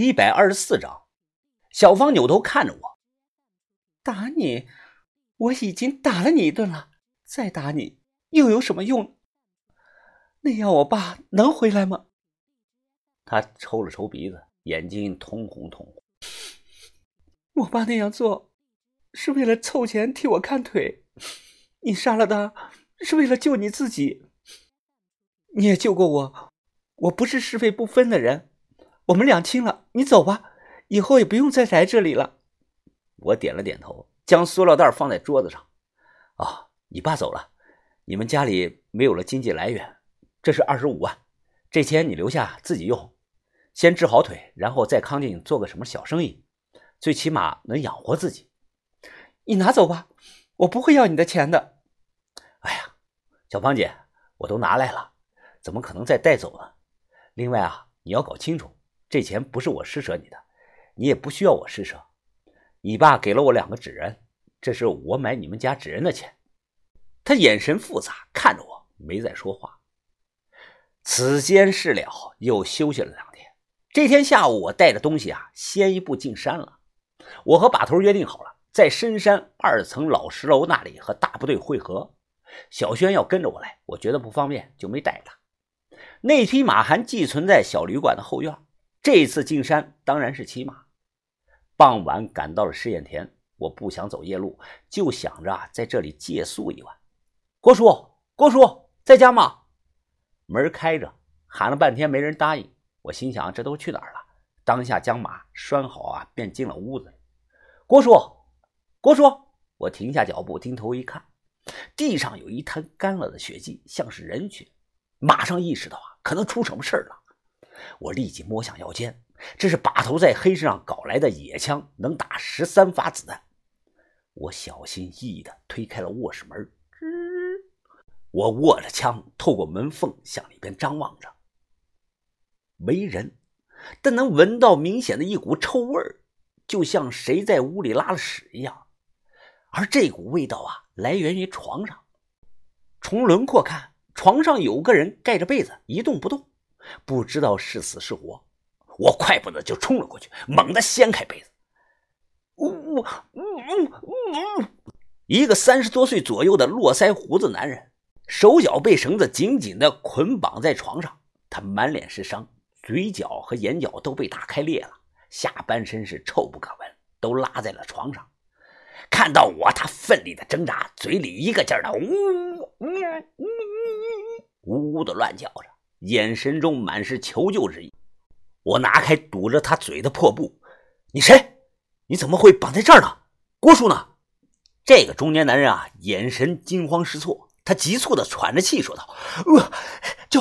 一百二十四章，小芳扭头看着我，打你，我已经打了你一顿了，再打你又有什么用？那样我爸能回来吗？他抽了抽鼻子，眼睛通红通红。我爸那样做，是为了凑钱替我看腿。你杀了他，是为了救你自己。你也救过我，我不是是非不分的人。我们两清了，你走吧，以后也不用再来这里了。我点了点头，将塑料袋放在桌子上。啊，你爸走了，你们家里没有了经济来源，这是二十五万，这钱你留下自己用，先治好腿，然后在康定做个什么小生意，最起码能养活自己。你拿走吧，我不会要你的钱的。哎呀，小芳姐，我都拿来了，怎么可能再带走呢？另外啊，你要搞清楚。这钱不是我施舍你的，你也不需要我施舍。你爸给了我两个纸人，这是我买你们家纸人的钱。他眼神复杂，看着我，没再说话。此间事了，又休息了两天。这天下午，我带着东西啊，先一步进山了。我和把头约定好了，在深山二层老石楼那里和大部队会合。小轩要跟着我来，我觉得不方便，就没带他。那匹马还寄存在小旅馆的后院。这次进山当然是骑马。傍晚赶到了试验田，我不想走夜路，就想着在这里借宿一晚。郭叔，郭叔在家吗？门开着，喊了半天没人答应。我心想这都去哪儿了？当下将马拴好啊，便进了屋子。郭叔，郭叔，我停下脚步，低头一看，地上有一滩干了的血迹，像是人血。马上意识到啊，可能出什么事了。我立即摸向腰间，这是把头在黑市上搞来的野枪，能打十三发子弹。我小心翼翼地推开了卧室门，吱，我握着枪，透过门缝向里边张望着。没人，但能闻到明显的一股臭味儿，就像谁在屋里拉了屎一样。而这股味道啊，来源于床上。从轮廓看，床上有个人盖着被子，一动不动。不知道是死是活，我快步的就冲了过去，猛地掀开被子。呜呜呜呜！一个三十多岁左右的络腮胡子男人，手脚被绳子紧紧的捆绑在床上，他满脸是伤，嘴角和眼角都被打开裂了，下半身是臭不可闻，都拉在了床上。看到我，他奋力的挣扎，嘴里一个劲儿的呜呜呜呜呜的乱叫着。眼神中满是求救之意，我拿开堵着他嘴的破布。你谁？你怎么会绑在这儿呢？郭叔呢？这个中年男人啊，眼神惊慌失措，他急促的喘着气说道：“呃，救，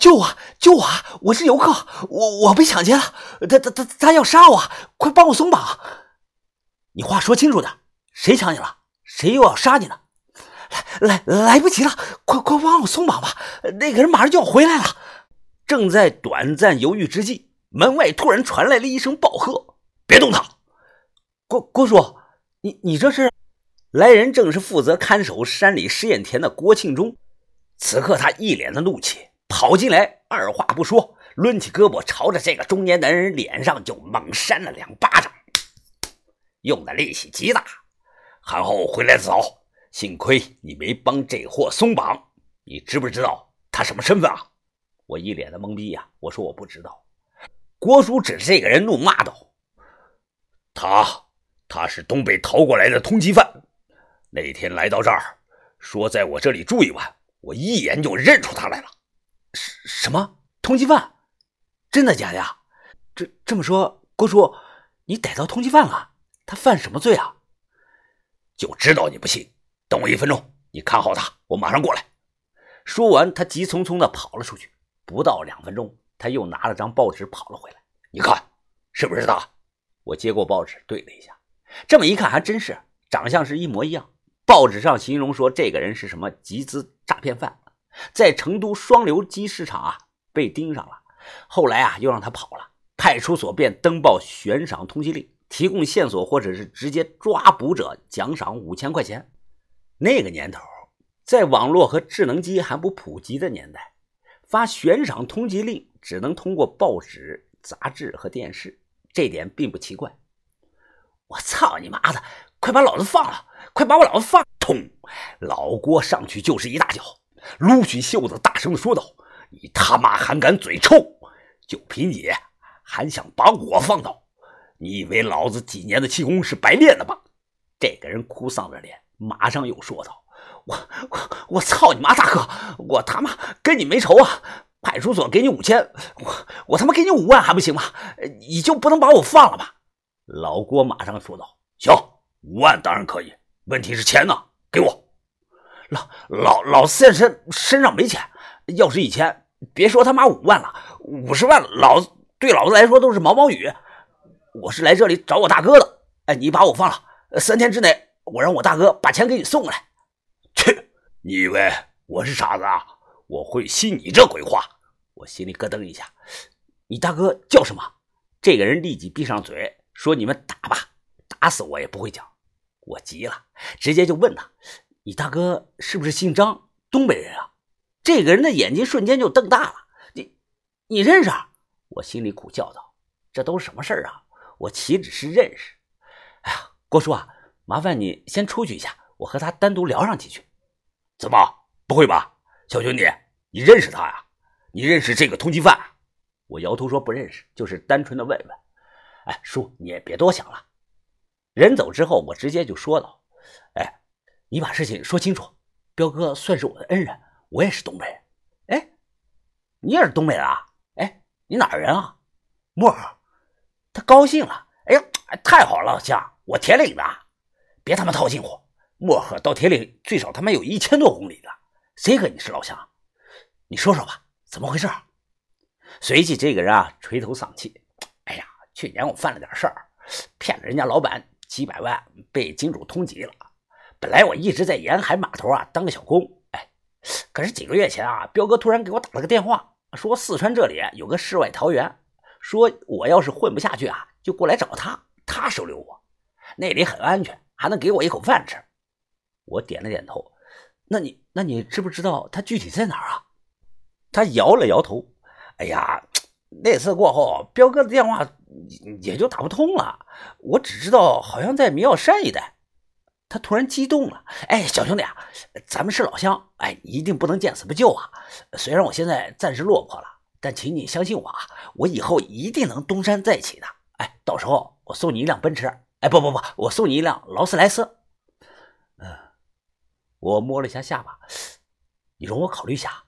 救我，救我！我是游客，我我被抢劫了，他他他他要杀我，快帮我松绑！你话说清楚点，谁抢你了？谁又要杀你了？”来来不及了，快快帮我松绑吧！那个人马上就要回来了。正在短暂犹豫之际，门外突然传来了一声暴喝：“别动他！”郭郭叔，你你这是？来人正是负责看守山里试验田的郭庆忠。此刻他一脸的怒气，跑进来，二话不说，抡起胳膊朝着这个中年男人脸上就猛扇了两巴掌，用的力气极大。韩后回来早。幸亏你没帮这货松绑，你知不知道他什么身份啊？我一脸的懵逼呀！我说我不知道。郭叔指着这个人怒骂道：“他，他是东北逃过来的通缉犯，那天来到这儿，说在我这里住一晚，我一眼就认出他来了。什什么通缉犯？真的假的呀？这这么说，郭叔，你逮到通缉犯了？他犯什么罪啊？就知道你不信。”等我一分钟，你看好他，我马上过来。说完，他急匆匆地跑了出去。不到两分钟，他又拿了张报纸跑了回来。你看，是不是他？我接过报纸对了一下，这么一看，还真是，长相是一模一样。报纸上形容说，这个人是什么集资诈骗犯，在成都双流机市场啊被盯上了，后来啊又让他跑了。派出所便登报悬赏通缉令，提供线索或者是直接抓捕者，奖赏五千块钱。那个年头，在网络和智能机还不普及的年代，发悬赏通缉令只能通过报纸、杂志和电视。这点并不奇怪。我操你妈的！快把老子放了！快把我老子放！通！老郭上去就是一大脚，撸起袖子，大声的说道：“你他妈还敢嘴臭！就凭你，还想把我放倒？你以为老子几年的气功是白练的吗？”这个人哭丧着脸，马上又说道：“我我我操你妈，大哥！我他妈跟你没仇啊！派出所给你五千，我我他妈给你五万还不行吗？你就不能把我放了吗？”老郭马上说道：“行，五万当然可以，问题是钱呢？给我。老老老四身身上没钱，要是一千，别说他妈五万了，五十万，老子对老子来说都是毛毛雨。我是来这里找我大哥的。哎，你把我放了，三天之内，我让我大哥把钱给你送过来。去，你以为我是傻子啊？我会信你这鬼话？我心里咯噔一下。你大哥叫什么？这个人立即闭上嘴。说你们打吧，打死我也不会讲。我急了，直接就问他：“你大哥是不是姓张，东北人啊？”这个人的眼睛瞬间就瞪大了。你，你认识？我心里苦笑道：“这都什么事儿啊？我岂止是认识？哎呀，郭叔啊，麻烦你先出去一下，我和他单独聊上几句。”怎么？不会吧，小兄弟，你认识他呀？你认识这个通缉犯？我摇头说不认识，就是单纯的问问。哎，叔，你也别多想了。人走之后，我直接就说道：“哎，你把事情说清楚。彪哥算是我的恩人，我也是东北人。哎，你也是东北人啊？哎，你哪人啊？漠河。他高兴了。哎呀，太好了，老乡，我铁岭的。别他妈套近乎，漠河到铁岭最少他妈有一千多公里的，谁和你是老乡？你说说吧，怎么回事？随即，这个人啊，垂头丧气。哎呀去年我犯了点事儿，骗了人家老板几百万，被金主通缉了。本来我一直在沿海码头啊当个小工，哎，可是几个月前啊，彪哥突然给我打了个电话，说四川这里有个世外桃源，说我要是混不下去啊，就过来找他，他收留我，那里很安全，还能给我一口饭吃。我点了点头，那你那你知不知道他具体在哪儿啊？他摇了摇头，哎呀。那次过后，彪哥的电话也就打不通了。我只知道好像在明耀山一带。他突然激动了：“哎，小兄弟啊，咱们是老乡，哎，一定不能见死不救啊！虽然我现在暂时落魄了，但请你相信我啊，我以后一定能东山再起的。哎，到时候我送你一辆奔驰，哎，不不不，我送你一辆劳斯莱斯。”嗯，我摸了一下下巴，你容我考虑一下。